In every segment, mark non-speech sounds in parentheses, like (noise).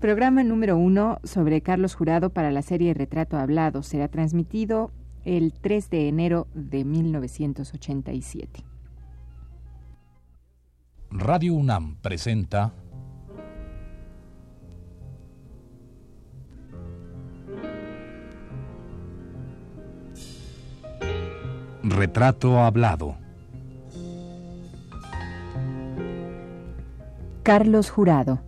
Programa número uno sobre Carlos Jurado para la serie Retrato Hablado será transmitido el 3 de enero de 1987. Radio UNAM presenta Retrato Hablado. Carlos Jurado.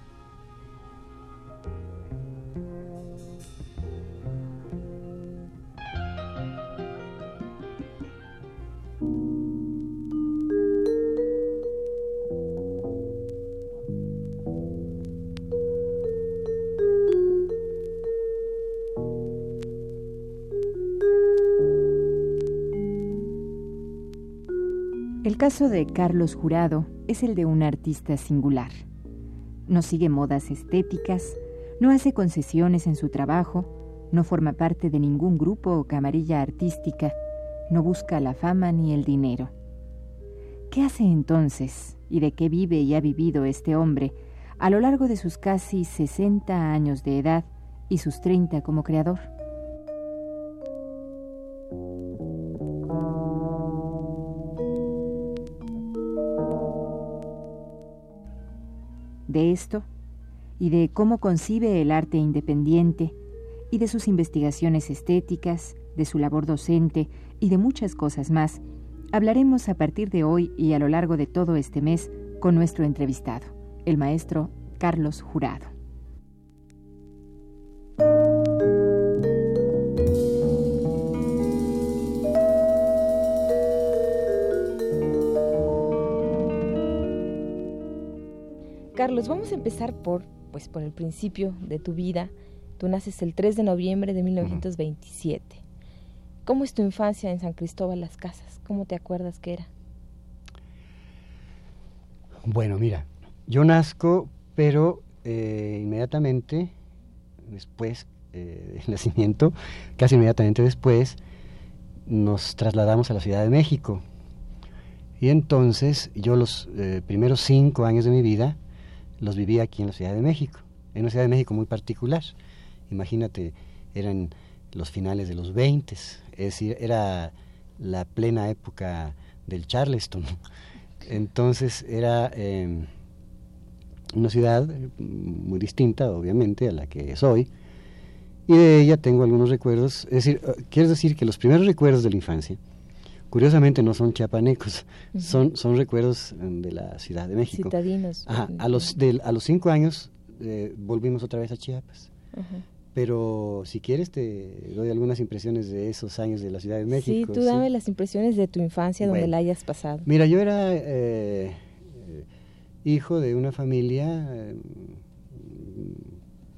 Caso de Carlos Jurado es el de un artista singular. No sigue modas estéticas, no hace concesiones en su trabajo, no forma parte de ningún grupo o camarilla artística, no busca la fama ni el dinero. ¿Qué hace entonces y de qué vive y ha vivido este hombre a lo largo de sus casi 60 años de edad y sus 30 como creador? De esto y de cómo concibe el arte independiente y de sus investigaciones estéticas, de su labor docente y de muchas cosas más, hablaremos a partir de hoy y a lo largo de todo este mes con nuestro entrevistado, el maestro Carlos Jurado. Carlos, vamos a empezar por, pues, por el principio de tu vida. Tú naces el 3 de noviembre de 1927. ¿Cómo es tu infancia en San Cristóbal Las Casas? ¿Cómo te acuerdas que era? Bueno, mira, yo nazco, pero eh, inmediatamente después eh, del nacimiento, casi inmediatamente después, nos trasladamos a la Ciudad de México. Y entonces yo los eh, primeros cinco años de mi vida los vivía aquí en la Ciudad de México, en una Ciudad de México muy particular. Imagínate, eran los finales de los 20, es decir, era la plena época del Charleston. Entonces era em, una ciudad muy distinta, obviamente, a la que soy, y de ella tengo algunos recuerdos. Es decir, eh, quiero decir que los primeros recuerdos de la infancia, curiosamente no son chiapanecos, son, son recuerdos mm, de la Ciudad de México. Citadinos. a, los, a los cinco años eh, volvimos otra vez a Chiapas. Pero si quieres te doy algunas impresiones de esos años de la Ciudad de México. Sí, tú dame las impresiones de tu infancia donde la hayas pasado. Mira, yo era eh, hijo de una familia eh,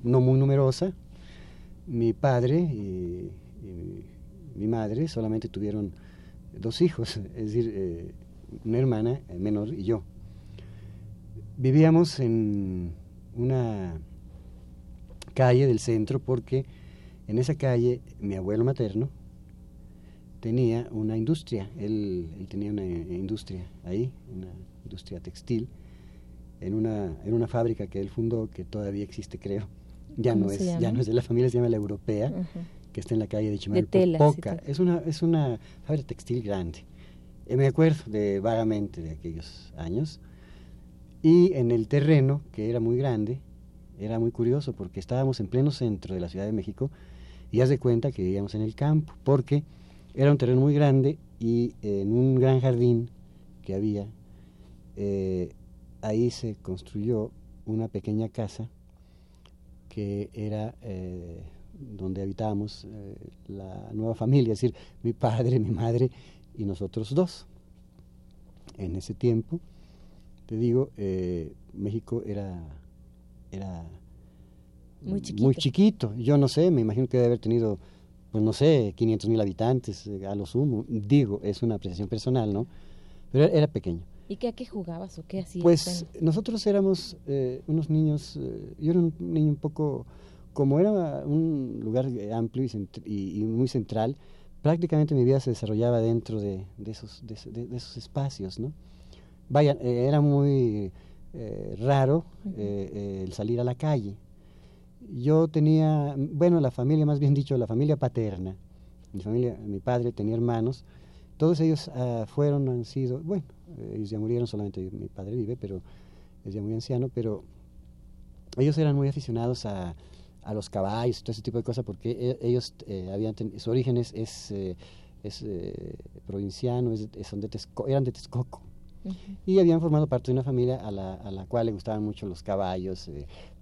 no muy numerosa. Mi padre y mi madre solamente tuvieron dos hijos, (laughs) es decir, eh, una hermana menor y yo. Vivíamos en una calle del centro porque en esa calle mi abuelo materno tenía una industria, él, tenía una industria ahí, una industria textil, en una, en una fábrica que él fundó, que todavía existe creo, ya no, es, ya no es de la familia, se llama La Europea, que está en la calle de Chimalpopoca. es una es una fábrica textil grande. Eh, me acuerdo de vagamente de aquellos años. Y en el terreno, que era muy grande, era muy curioso porque estábamos en pleno centro de la Ciudad de México y haz de cuenta que vivíamos en el campo, porque era un terreno muy grande y en un gran jardín que había, eh, ahí se construyó una pequeña casa que era eh, donde habitábamos eh, la nueva familia, es decir, mi padre, mi madre y nosotros dos. En ese tiempo, te digo, eh, México era, era muy chiquito. muy chiquito. Yo no sé, me imagino que debe haber tenido, pues no sé, 500 mil habitantes eh, a lo sumo. Digo, es una apreciación personal, ¿no? Pero era, pequeño. ¿Y qué, a qué jugabas o qué hacías? Pues nosotros éramos unos niños, yo era un niño un poco como era un lugar amplio y, muy central, prácticamente mi vida se desarrollaba dentro de, esos, de, esos espacios, ¿no? Vaya, eh, era muy eh, raro el salir a la calle. Yo tenía, bueno, la familia, más bien dicho, la familia paterna, mi familia, mi padre tenía hermanos, todos ellos ah, fueron, han sido, bueno, ellos ya murieron, solamente mi padre vive, pero es ya muy anciano, pero ellos eran muy aficionados a, a los caballos todo ese tipo de cosas porque e, ellos eh, habían su origen es, es, eh, eh, provinciano, es, son de eran de Texcoco. Y habían formado parte de una familia a la, a la cual le gustaban mucho los caballos,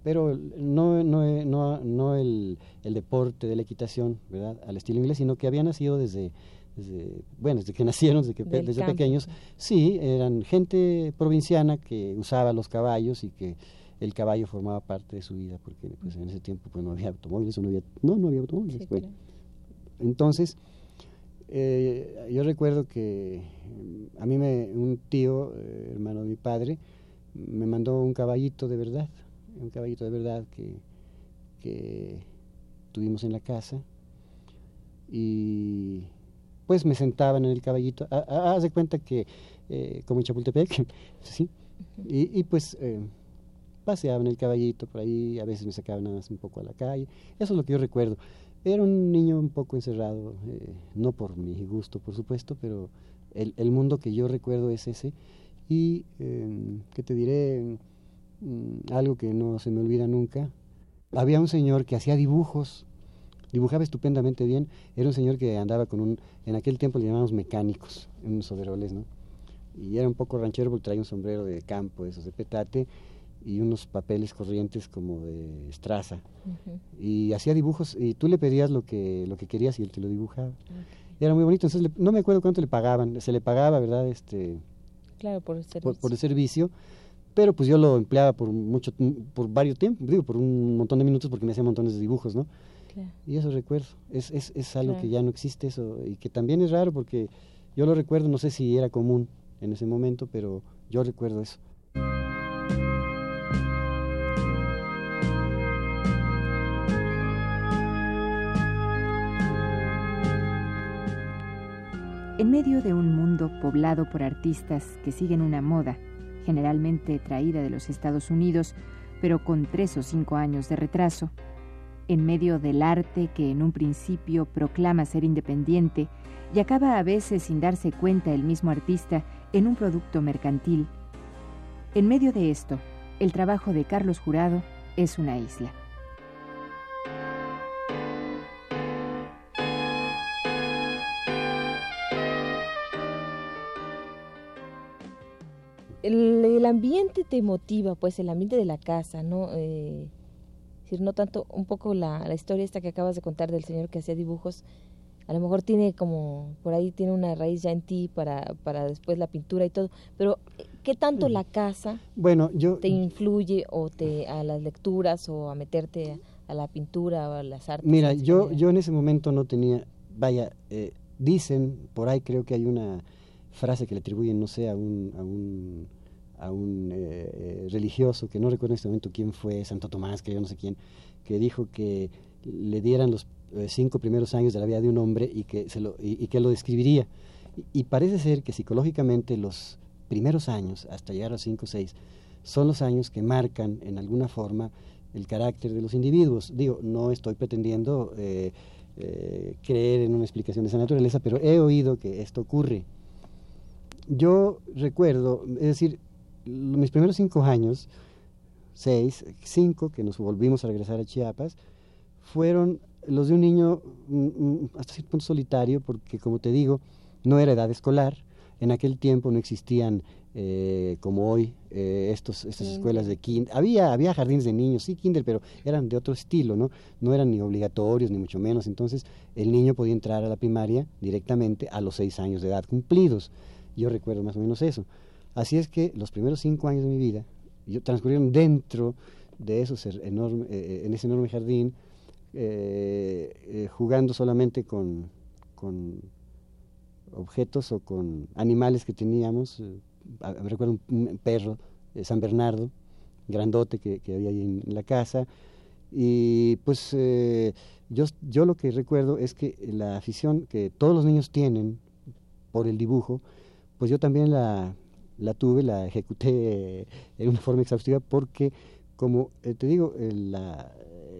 pero no, no, no, no el, el, deporte de la equitación, ¿verdad? Al estilo inglés, sino que habían nacido desde, bueno, desde que (laughs) nacieron, desde, que, desde pequeños, sí, eran gente provinciana que usaba los caballos y que el caballo formaba parte de su vida, porque pues, en ese tiempo pues, no había automóviles, no había, no, no había automóviles. Entonces, eh, yo recuerdo que a mí me, un tío, eh, hermano de mi padre, me mandó un caballito de verdad, un caballito de verdad que, que tuvimos en la casa y pues me sentaban en el caballito, haz de cuenta que eh, como en Chapultepec, (laughs) ¿sí? y, y pues paseaba en el caballito por ahí, a veces me sacaba nada un poco a la calle, eso es lo que yo recuerdo. Era un niño un poco encerrado, eh, no por mi gusto, por supuesto, pero el, el, mundo que yo recuerdo es ese. Y eh, que te diré mm, algo que no se me olvida nunca. Había un señor que hacía dibujos, dibujaba estupendamente bien. Era un señor que andaba con un, en aquel tiempo le llamábamos mecánicos, en unos overoles, ¿no? Y era un poco ranchero porque traía un sombrero de campo, esos de petate y unos papeles corrientes como de estraza. Y hacía dibujos y tú le pedías lo que, lo que querías y él te lo dibujaba. Era muy bonito, entonces no me acuerdo cuánto le pagaban, se le pagaba, ¿verdad? Este, claro, por el servicio. Por, el servicio, pero pues yo lo empleaba por mucho, por varios tiempos, digo, por un montón de minutos porque me hacía montones de dibujos, ¿no? Y eso recuerdo, es, es, es algo que ya no existe eso y que también es raro porque yo lo recuerdo, no sé si era común en ese momento, pero yo recuerdo eso. Medio de un mundo poblado por artistas que siguen una moda, generalmente traída de los Estados Unidos, pero con tres o cinco años de retraso, en medio del arte que en un principio proclama ser independiente y acaba a veces sin darse cuenta el mismo artista en un producto mercantil, en medio de esto, el trabajo de Carlos Jurado es una isla. El, ambiente te motiva, pues el ambiente de la casa, ¿no? Eh, decir, no tanto un poco la, la, historia esta que acabas de contar del señor que hacía dibujos, a lo mejor tiene como, por ahí tiene una raíz ya en ti para, para después la pintura y todo, pero ¿qué tanto la casa bueno, yo, te influye o te a las lecturas o a meterte a, la pintura o a las artes? Mira, yo, yo en ese momento no tenía, vaya, eh, dicen, por ahí creo que hay una frase que le atribuyen, no sé, a un, a un, a un eh, eh, religioso, que no recuerdo en este momento quién fue, Santo Tomás, que yo no sé quién, que dijo que le dieran los eh, cinco primeros años de la vida de un hombre y que, se lo, y, que lo describiría. Y, parece ser que psicológicamente los primeros años, hasta llegar a los cinco o seis, son los años que marcan en alguna forma el carácter de los individuos. Digo, no estoy pretendiendo creer en una explicación de esa naturaleza, pero he oído que esto ocurre yo recuerdo, es decir, mis primeros cinco años, seis, cinco, que nos volvimos a regresar a Chiapas, fueron los de un niño mm, mm, hasta cierto punto solitario, porque como te digo, no era edad escolar, en aquel tiempo no existían eh, como hoy eh, estos, estas escuelas de kinder. Había, había jardines de niños, sí, kinder, pero eran de otro estilo, ¿no? No eran ni obligatorios, ni mucho menos. Entonces, el niño podía entrar a la primaria directamente a los seis años de edad cumplidos. Yo recuerdo más o menos eso. Así es que los primeros cinco años de mi vida yo, transcurrieron dentro de esos enorme, eh, en ese enorme jardín, eh, eh, jugando solamente con, con, objetos o con animales que teníamos. me recuerdo un, perro, San Bernardo, grandote que, que, había ahí en la casa, Y pues eh, yo, yo lo que recuerdo es que la afición que todos los niños tienen por el dibujo, pues yo también la, la tuve, la ejecuté en una forma exhaustiva porque, como eh, te digo, el,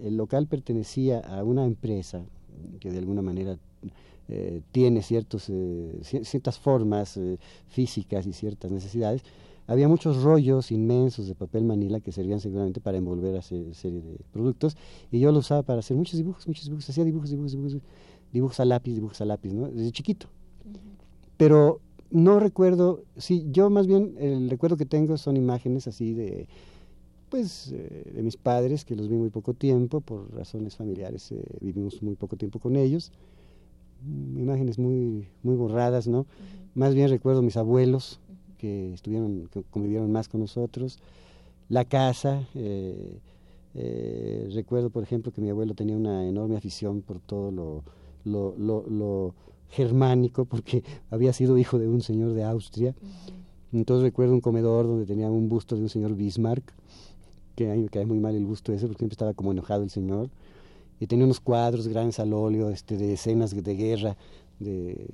el, local pertenecía a una empresa que de alguna manera eh, tiene ciertos, eh, ciertas formas físicas y ciertas necesidades, había muchos rollos inmensos de papel manila que servían seguramente para envolver a serie de productos y yo lo usaba para hacer muchos dibujos, muchos dibujos, hacía dibujos, dibujos, dibujos, dibujos a lápiz, dibujos a lápiz, ¿no? Desde chiquito. Pero no recuerdo, sí, yo más bien el recuerdo que tengo son imágenes así de, pues, eh, de mis padres, que los vi muy poco tiempo, por razones familiares eh, vivimos muy poco tiempo con ellos, mm, imágenes muy, muy borradas, ¿no? Más bien recuerdo mis abuelos, que estuvieron, que convivieron más con nosotros, la casa, eh, recuerdo por ejemplo que mi abuelo tenía una enorme afición por todo lo, lo, lo germánico, porque había sido hijo de un señor de Austria. Entonces recuerdo un comedor donde tenía un busto de un señor Bismarck, que a mí me cae muy mal el busto ese, porque siempre estaba como enojado el señor. Y tenía unos cuadros grandes al óleo este, de escenas de guerra de,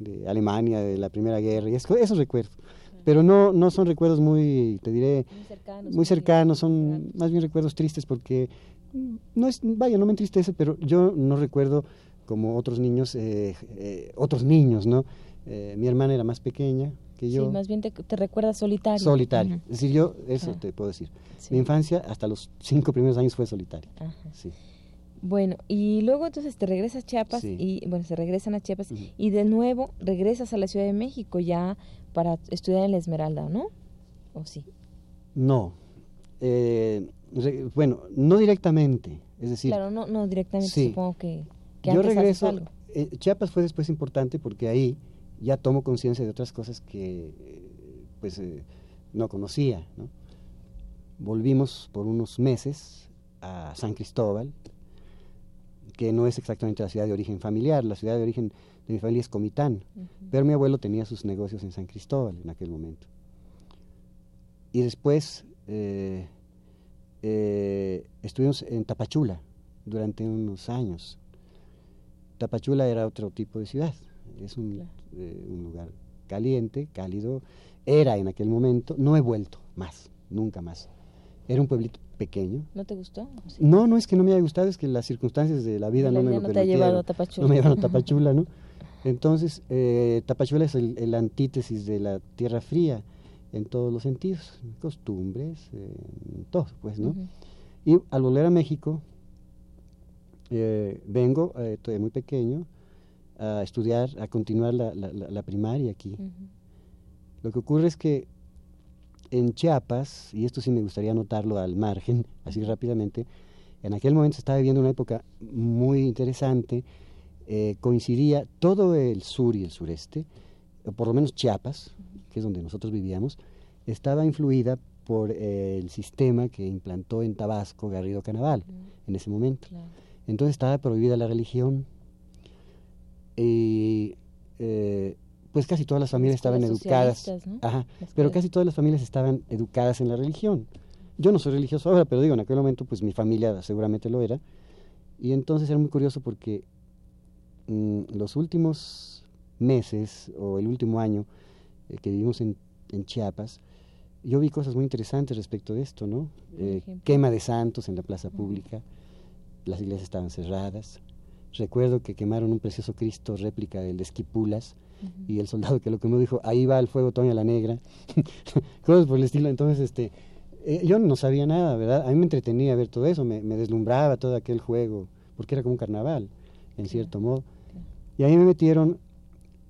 de Alemania, de la Primera Guerra, y esos recuerdos. Pero no, no son recuerdos muy, te diré, muy cercanos, son más bien recuerdos tristes porque no es, vaya, no me entristece, pero yo no recuerdo como otros niños, eh, eh, otros niños, ¿no? Eh, mi hermana era más pequeña que yo. Sí, más bien te, te recuerdas solitario. Solitario. Es decir, yo, eso te puedo decir. Mi infancia, hasta los cinco primeros años, fue solitaria. Sí. Bueno, y luego entonces te regresas a Chiapas y, bueno, se regresan a Chiapas y de nuevo regresas a la Ciudad de México ya para estudiar en la Esmeralda, ¿no? ¿O sí? No. bueno, no directamente. Es decir. Claro, no, no directamente, supongo que. Yo regreso, eh, Chiapas fue después importante porque ahí ya tomo conciencia de otras cosas que pues eh, no conocía. Volvimos por unos meses a San Cristóbal, que no es exactamente la ciudad de origen familiar, la ciudad de origen de mi familia es Comitán, pero mi abuelo tenía sus negocios en San Cristóbal en aquel momento. Y después eh, estuvimos en Tapachula durante unos años Tapachula era otro tipo de ciudad, es un, eh, un, lugar caliente, cálido, era en aquel momento, no he vuelto más, nunca más. Era un pueblito pequeño. ¿No te gustó? No, no es que no me haya gustado, es que las circunstancias de la vida no me lo no te ha llevado a Tapachula. No me llevaron a (laughs) Tapachula, ¿no? Entonces, eh, Tapachula es el, antítesis de la tierra fría en todos los sentidos, costumbres, en todo, pues, ¿no? Y al volver a México, eh, vengo, eh, todavía muy pequeño, a estudiar, a continuar la, la, primaria aquí. Lo que ocurre es que en Chiapas, y esto sí me gustaría anotarlo al margen, (laughs) así rápidamente, en aquel momento se estaba viviendo una época muy interesante, eh, coincidía todo el sur y el sureste, o por lo menos Chiapas, que es donde nosotros vivíamos, estaba influida por el sistema que implantó en Tabasco Garrido Canaval en ese momento. Entonces estaba prohibida la religión. Y eh, pues casi todas las familias estaban educadas. Ajá, pero casi todas las familias estaban educadas en la religión. Yo no soy religioso ahora, pero digo, en aquel momento pues mi familia seguramente lo era. Y entonces era muy curioso porque mm, los últimos meses o el último año eh, que vivimos en, en, Chiapas, yo vi cosas muy interesantes respecto de esto, ¿no? Eh, quema de santos en la plaza pública las iglesias estaban cerradas. Recuerdo que quemaron un precioso Cristo réplica del de Esquipulas y el soldado que lo quemó dijo, ahí va el fuego Toña la Negra. (laughs) Cosas por el estilo. Entonces, este, eh, yo no sabía nada, ¿verdad? A mí me entretenía ver todo eso, me, deslumbraba todo aquel juego, porque era como un carnaval, en cierto modo. Y ahí me metieron,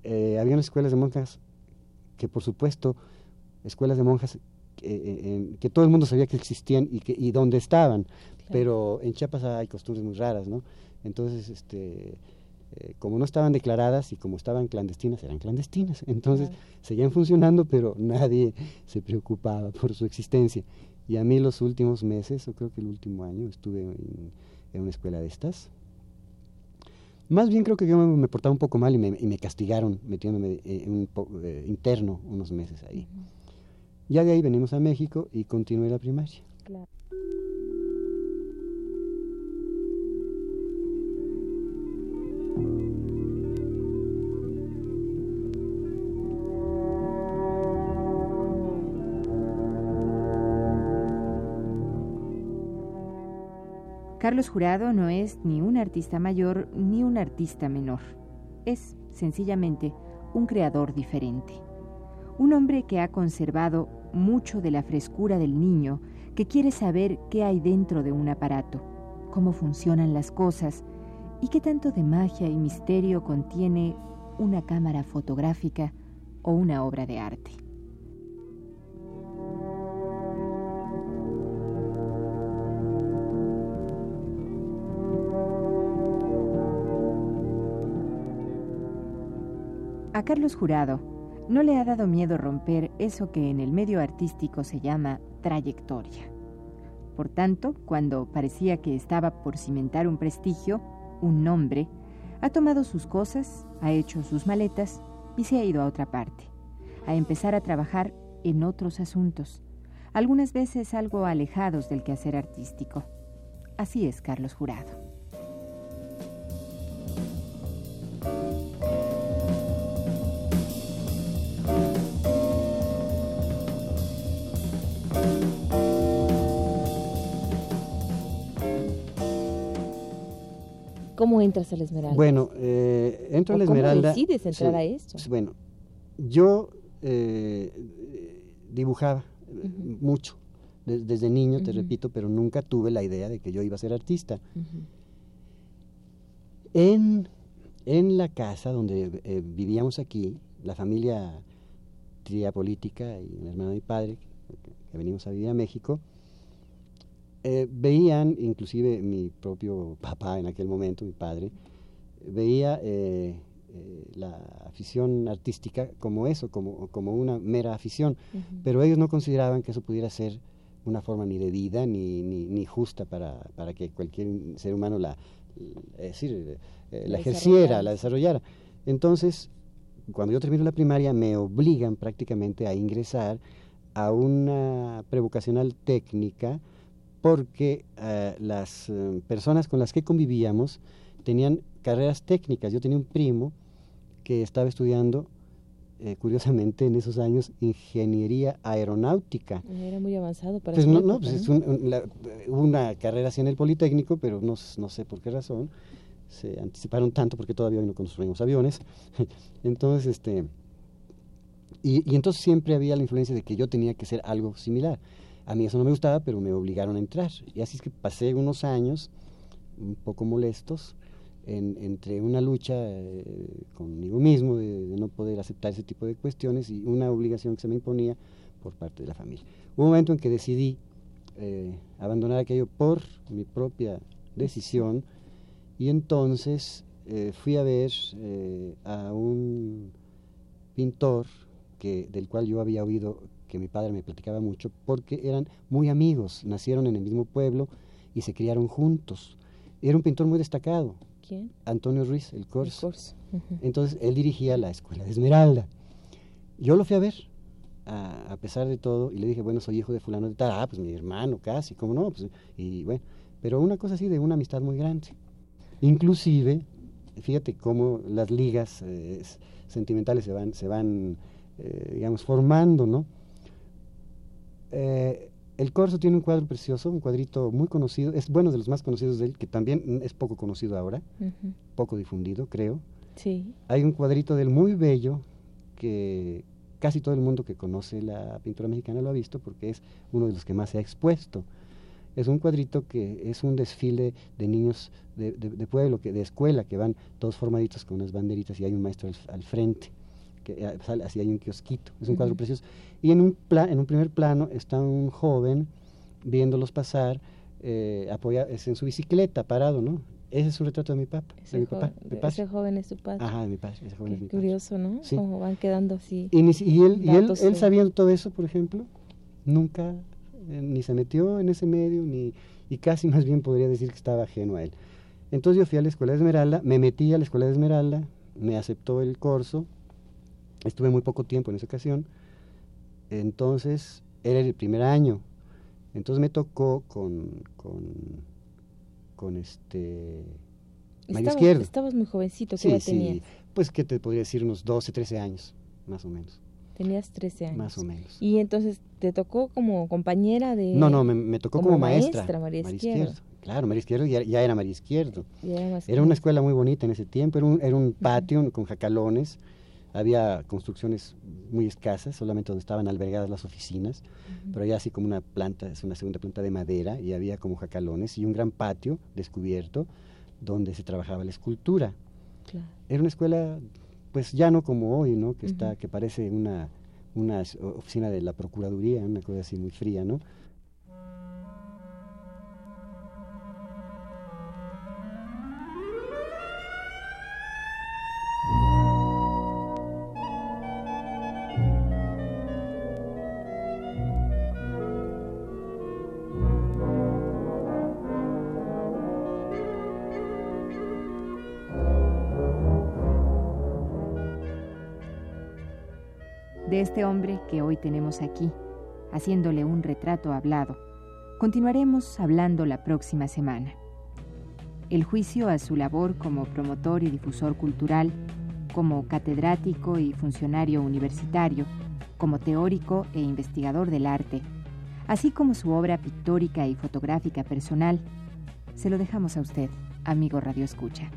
eh, había unas escuelas de monjas que por supuesto, escuelas de monjas eh, que todo el mundo sabía que existían y, que, y dónde estaban. Pero en Chiapas hay costumbres muy raras, ¿no? Entonces, este, eh, como no estaban declaradas y como estaban clandestinas, eran clandestinas. Entonces, seguían funcionando, pero nadie se preocupaba por su existencia. Y a mí los últimos meses, o creo que el último año, estuve en, una escuela de estas. Más bien creo que yo me, portaba un poco mal y me, castigaron metiéndome en un eh, interno unos meses ahí. Ya de ahí venimos a México y continué la primaria. Carlos Jurado no es ni un artista mayor ni un artista menor. Es, sencillamente, un creador diferente. Un hombre que ha conservado mucho de la frescura del niño que quiere saber qué hay dentro de un aparato, cómo funcionan las cosas y qué tanto de magia y misterio contiene una cámara fotográfica o una obra de arte. Carlos Jurado no le ha dado miedo romper eso que en el medio artístico se llama trayectoria. Por tanto, cuando parecía que estaba por cimentar un prestigio, un nombre, ha tomado sus cosas, ha hecho sus maletas y se ha ido a otra parte, a empezar a trabajar en otros asuntos, algunas veces algo alejados del quehacer artístico. Así es Carlos Jurado. ¿Cómo entras a la Esmeralda? Bueno, eh, entro a la Esmeralda. ¿Cómo decides entrar a esto? Bueno, yo eh, dibujaba mucho desde niño, te repito, pero nunca tuve la idea de que yo iba a ser artista. en, en, la casa donde eh, vivíamos aquí, la familia tría política y un hermano de mi padre, que venimos a vivir a México, eh, veían, inclusive mi propio papá en aquel momento, mi padre, veía eh, eh, la afición artística como eso, como, como una mera afición, pero ellos no consideraban que eso pudiera ser una forma ni de vida ni, ni, justa para, para, que cualquier ser humano la, decir, la, ejerciera, la desarrollara. Entonces, cuando yo termino la primaria, me obligan prácticamente a ingresar a una prevocacional técnica porque eh, las eh, personas con las que convivíamos tenían carreras técnicas. Yo tenía un primo que estaba estudiando, eh, curiosamente, en esos años, ingeniería aeronáutica. Era muy avanzado para pues no, no, pues es hubo una carrera así en el Politécnico, pero no, no sé por qué razón. Se anticiparon tanto porque todavía hoy no construimos aviones. (laughs) entonces, este... Y, y entonces siempre había la influencia de que yo tenía que ser algo similar. A mí eso no me gustaba, pero me obligaron a entrar. Y así es que pasé unos años un poco molestos entre una lucha eh, conmigo mismo de, no poder aceptar ese tipo de cuestiones y una obligación que se me imponía por parte de la familia. Hubo un momento en que decidí eh, abandonar aquello por mi propia decisión y entonces eh, fui a ver a un pintor que, del cual yo había oído que mi padre me platicaba mucho, porque eran muy amigos, nacieron en el mismo pueblo y se criaron juntos. Era un pintor muy destacado. ¿Quién? Antonio Ruiz, el Corso. Entonces, él dirigía la escuela de Esmeralda. Yo lo fui a ver, a, pesar de todo, y le dije, bueno, soy hijo de fulano de tal, ah, pues mi hermano casi, ¿cómo no? Pues, y bueno, pero una cosa así de una amistad muy grande. Inclusive, fíjate cómo las ligas eh, sentimentales se van, se van eh, digamos, formando, ¿no? Eh, el Corso tiene un cuadro precioso, un cuadrito muy conocido, es bueno de los más conocidos de él, que también es poco conocido ahora, poco difundido, creo. Sí. Hay un cuadrito de él muy bello que casi todo el mundo que conoce la pintura mexicana lo ha visto porque es uno de los que más se ha expuesto. Es un cuadrito que es un desfile de niños de, pueblo, que, de escuela, que van todos formaditos con unas banderitas y hay un maestro al frente que eh, así hay un kiosquito, es un cuadro precioso. Y en un, en un primer plano está un joven viéndolos pasar, eh, apoya, es en su bicicleta, parado, ¿no? Ese es un retrato de mi papá. Ese, de mi papá, ese joven es su padre. Ajá, de mi padre. Ese joven es mi curioso, ¿no? Sí. Como van quedando así. Y, y él, y él, él sabiendo todo eso, por ejemplo, nunca eh, ni se metió en ese medio, ni y casi más bien podría decir que estaba ajeno a él. Entonces yo fui a la Escuela de Esmeralda, me metí a la Escuela de Esmeralda, me aceptó el corso, Estuve muy poco tiempo en esa ocasión, entonces era el primer año, entonces me tocó con, con, con este... Mario Izquierdo. Estabas muy jovencito, ¿qué sí, tenías? Sí, pues que te podría decir unos 12, 13 años, más o menos. Tenías 13 años. Más o menos. Y entonces te tocó como compañera de... No, no, me, tocó como, maestra. maestra María, Izquierdo. Claro, María Izquierdo ya, ya era María Izquierdo. Ya era más Era una escuela muy bonita en ese tiempo, era un, era un patio con jacalones, había construcciones muy escasas, solamente donde estaban albergadas las oficinas, pero había así como una planta, es una segunda planta de madera, y había como jacalones y un gran patio descubierto donde se trabajaba la escultura. Claro. Era una escuela, pues ya no como hoy, ¿no? Que está, que parece una, una oficina de la Procuraduría, una cosa así muy fría, ¿no? De este hombre que hoy tenemos aquí, haciéndole un retrato hablado, continuaremos hablando la próxima semana. El juicio a su labor como promotor y difusor cultural, como catedrático y funcionario universitario, como teórico e investigador del arte, así como su obra pictórica y fotográfica personal, se lo dejamos a usted, amigo Radio Escucha.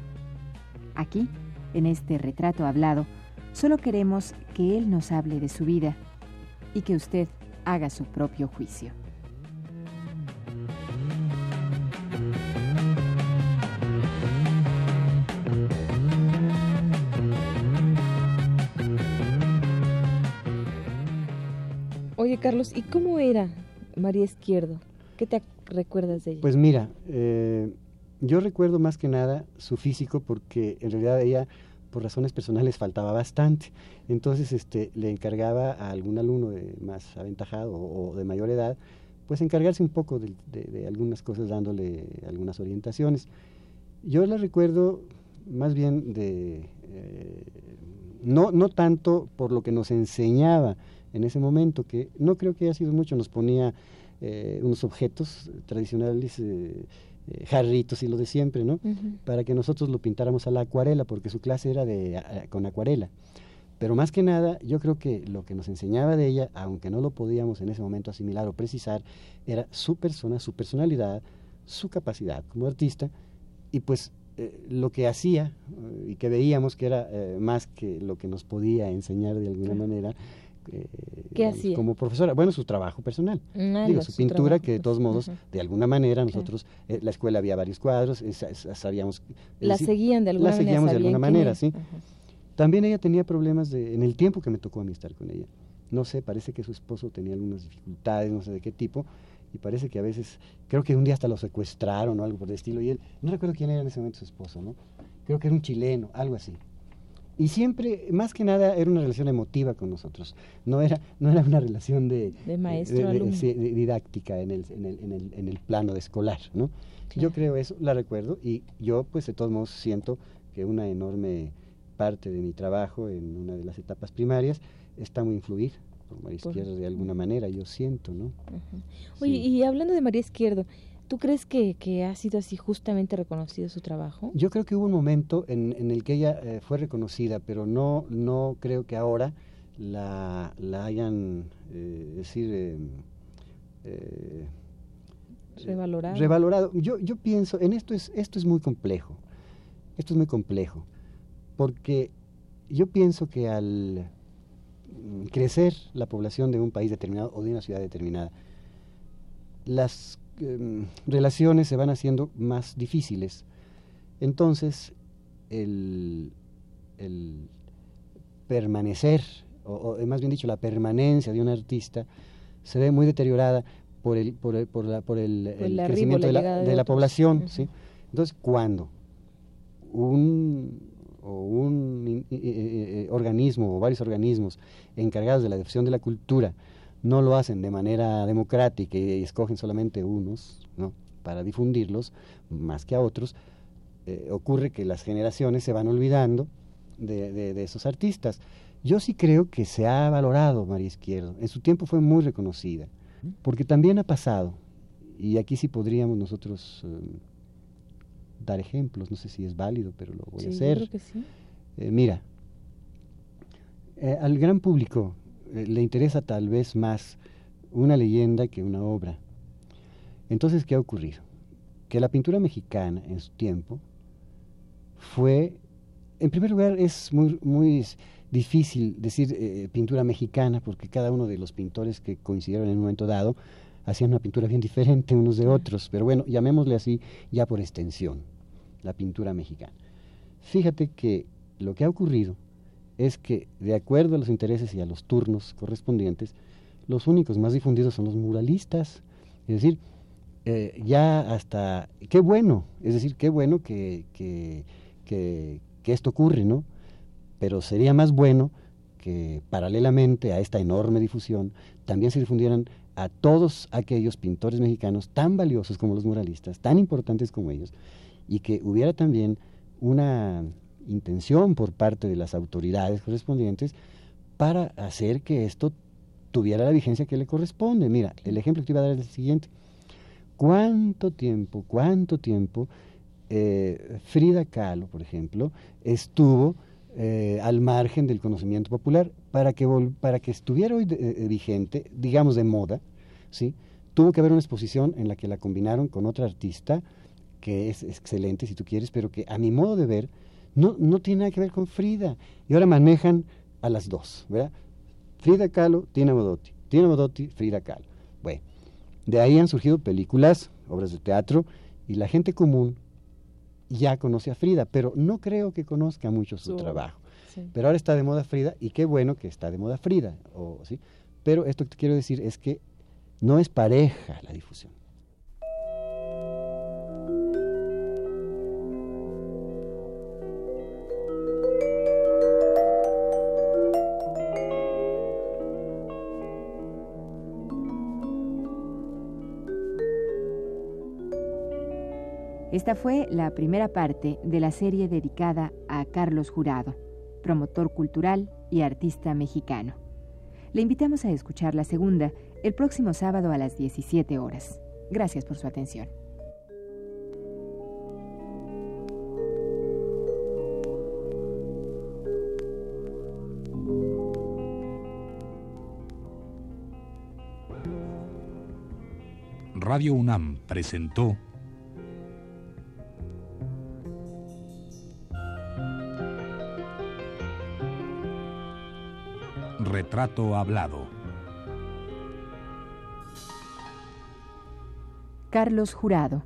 Aquí, en este retrato hablado, solo queremos que Él nos hable de su vida y que usted haga su propio juicio. Oye, Carlos, ¿y cómo era María Izquierdo? ¿Qué te recuerdas de ella? Pues mira, eh, yo recuerdo más que nada su físico porque en realidad ella por razones personales faltaba bastante. Entonces este, le encargaba a algún alumno más aventajado o, de mayor edad, pues encargarse un poco de algunas cosas dándole algunas orientaciones. Yo la recuerdo más bien de, eh, no, no tanto por lo que nos enseñaba en ese momento, que no creo que haya sido mucho, nos ponía eh, unos objetos tradicionales, eh, eh, jarritos y lo de siempre, ¿no? Para que nosotros lo pintáramos a la acuarela, porque su clase era de, a- con acuarela. Pero más que nada, yo creo que lo que nos enseñaba de ella, aunque no lo podíamos en ese momento asimilar o precisar, era su persona, su personalidad, su capacidad como artista, y pues eh, lo que hacía eh, y que veíamos que era eh, más que lo que nos podía enseñar de alguna manera. Eh, ¿Qué digamos? Como profesora, bueno, su trabajo personal. Digo, su su pintura, trabajo, que de todos modos, de alguna manera, nosotros, eh, la escuela había varios cuadros, eh, sa- sa- sabíamos... es La decir, seguían de alguna la manera. seguíamos de alguna manera, era. sí. También ella tenía problemas de, en el tiempo que me tocó a mí estar con ella. No sé, parece que su esposo tenía algunas dificultades, no sé de qué tipo, y parece que a veces, creo que un día hasta lo secuestraron o algo por el estilo, y él, no recuerdo quién era en ese momento su esposo, ¿no? Creo que era un chileno, algo así. Y siempre, más que nada, era una relación emotiva con nosotros. No era, no era una relación de, sí, de didáctica en el, en, el, en, el, en el plano de escolar, ¿no? Claro. Yo creo eso, la recuerdo, y yo, pues, de todos modos, siento que una enorme parte de mi trabajo en una de las etapas primarias está muy influida por María Izquierdo de alguna manera, yo siento, ¿no? Ajá. Oye, Sí. y hablando de María Izquierdo, ¿tú crees que, que ha sido así justamente reconocido su trabajo? Yo creo que hubo un momento en, en el que ella eh, fue reconocida, pero no, no creo que ahora la, la hayan, eh, decir, eh, eh, Revalorado. revalorado. Yo, yo pienso, en esto es, esto es muy complejo, esto es muy complejo, porque yo pienso que al mm, crecer la población de un país determinado o de una ciudad determinada, las em, relaciones se van haciendo más difíciles. Entonces, el, el permanecer, o, o, más bien dicho, la permanencia de un artista se ve muy deteriorada por el, por el, por la, por el, crecimiento la de la, llegada de de la otros. población. ¿sí? Entonces, cuando un, o un organismo o varios organismos encargados de la difusión de la cultura no lo hacen de manera democrática y escogen solamente unos ¿no? para difundirlos más que a otros, eh, ocurre que las generaciones se van olvidando de, de- de esos artistas. Yo sí creo que se ha valorado María Izquierdo. En su tiempo fue muy reconocida, porque también ha pasado, y aquí sí podríamos nosotros eh, dar ejemplos, no sé si es válido, pero lo voy Sí, a yo hacer. creo que sí. Eh, mira, al gran público le interesa tal vez más una leyenda que una obra. Entonces, ¿qué ha ocurrido? que la pintura mexicana en su tiempo fue, en primer lugar, es muy, muy difícil decir eh, pintura mexicana, porque cada uno de los pintores que coincidieron en un momento dado hacían una pintura bien (laughs) diferente unos de otros, pero bueno, llamémosle así ya por extensión, la pintura mexicana. Fíjate que lo que ha ocurrido es que, de acuerdo a los intereses y a los turnos correspondientes, los únicos más difundidos son los muralistas. Es decir, eh, ya hasta, qué bueno, es decir, qué bueno que, que, que, esto ocurre, ¿no? Pero sería más bueno que paralelamente a esta enorme difusión también se difundieran a todos aquellos pintores mexicanos tan valiosos como los muralistas, tan importantes como ellos, y que hubiera también una intención por parte de las autoridades correspondientes para hacer que esto tuviera la vigencia que le corresponde. Mira, el ejemplo que te iba a dar es el siguiente. ¿Cuánto tiempo, cuánto tiempo eh, Frida Kahlo, por ejemplo, estuvo eh, al margen del conocimiento popular para que, para que estuviera hoy eh, vigente, digamos de moda, ¿sí? tuvo que haber una exposición en la que la combinaron con otra artista que es excelente si tú quieres, pero que a mi modo de ver no, no tiene nada que ver con Frida. Y ahora manejan a las dos, ¿verdad? Frida Kahlo, Tina Modotti. Tina Modotti, Frida Kahlo. Bueno, de ahí han surgido películas, obras de teatro, y la gente común ya conoce a Frida, pero no creo que conozca mucho su, trabajo. Pero ahora está de moda Frida, y qué bueno que está de moda Frida. O, ¿sí? Pero esto que te quiero decir es que no es pareja la difusión. Esta fue la primera parte de la serie dedicada a Carlos Jurado, promotor cultural y artista mexicano. Le invitamos a escuchar la segunda el próximo sábado a las 17 horas. Gracias por su atención. Radio UNAM presentó Retrato Hablado. Carlos Jurado.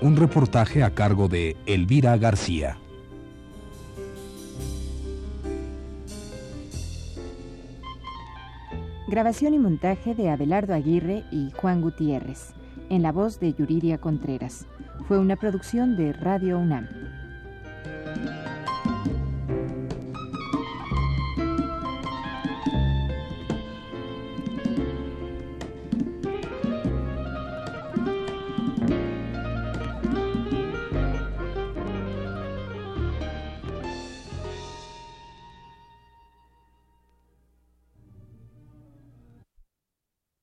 Un reportaje a cargo de Elvira García. Grabación y montaje de Abelardo Aguirre y Juan Gutiérrez, en la voz de Yuridia Contreras. Fue una producción de Radio UNAM.